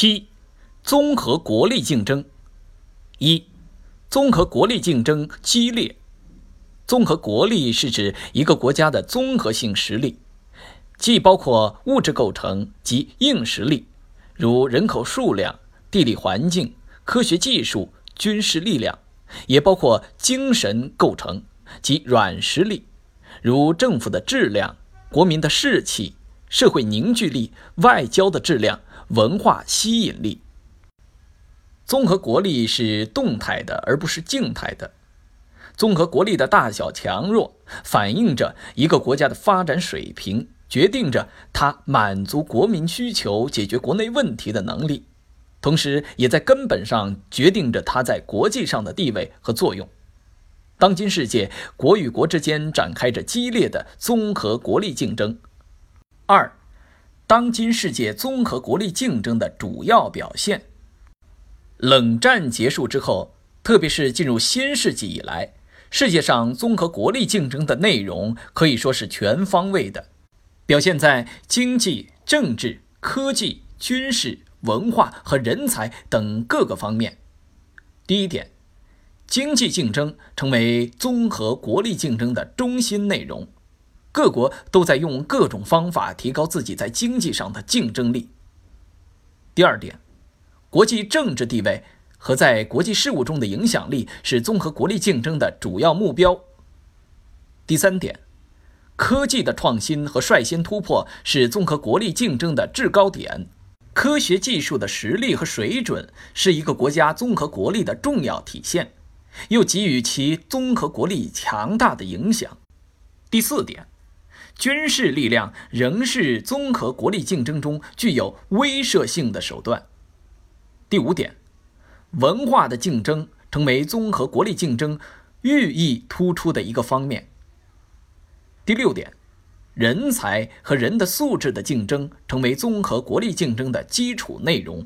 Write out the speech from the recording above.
七、综合国力竞争。一、综合国力竞争激烈。综合国力是指一个国家的综合性实力，既包括物质构成及硬实力，如人口数量、地理环境、科学技术、军事力量，也包括精神构成及软实力，如政府的质量、国民的士气、社会凝聚力、外交的质量。文化吸引力，综合国力是动态的，而不是静态的。综合国力的大小强弱，反映着一个国家的发展水平，决定着它满足国民需求、解决国内问题的能力，同时也在根本上决定着它在国际上的地位和作用。当今世界，国与国之间展开着激烈的综合国力竞争。二。当今世界综合国力竞争的主要表现。冷战结束之后，特别是进入新世纪以来，世界上综合国力竞争的内容可以说是全方位的，表现在经济、政治、科技、军事、文化和人才等各个方面。第一点，经济竞争成为综合国力竞争的中心内容。各国都在用各种方法提高自己在经济上的竞争力。第二点，国际政治地位和在国际事务中的影响力是综合国力竞争的主要目标。第三点，科技的创新和率先突破是综合国力竞争的制高点。科学技术的实力和水准是一个国家综合国力的重要体现，又给予其综合国力强大的影响。第四点。军事力量仍是综合国力竞争中具有威慑性的手段。第五点，文化的竞争成为综合国力竞争寓意突出的一个方面。第六点，人才和人的素质的竞争成为综合国力竞争的基础内容。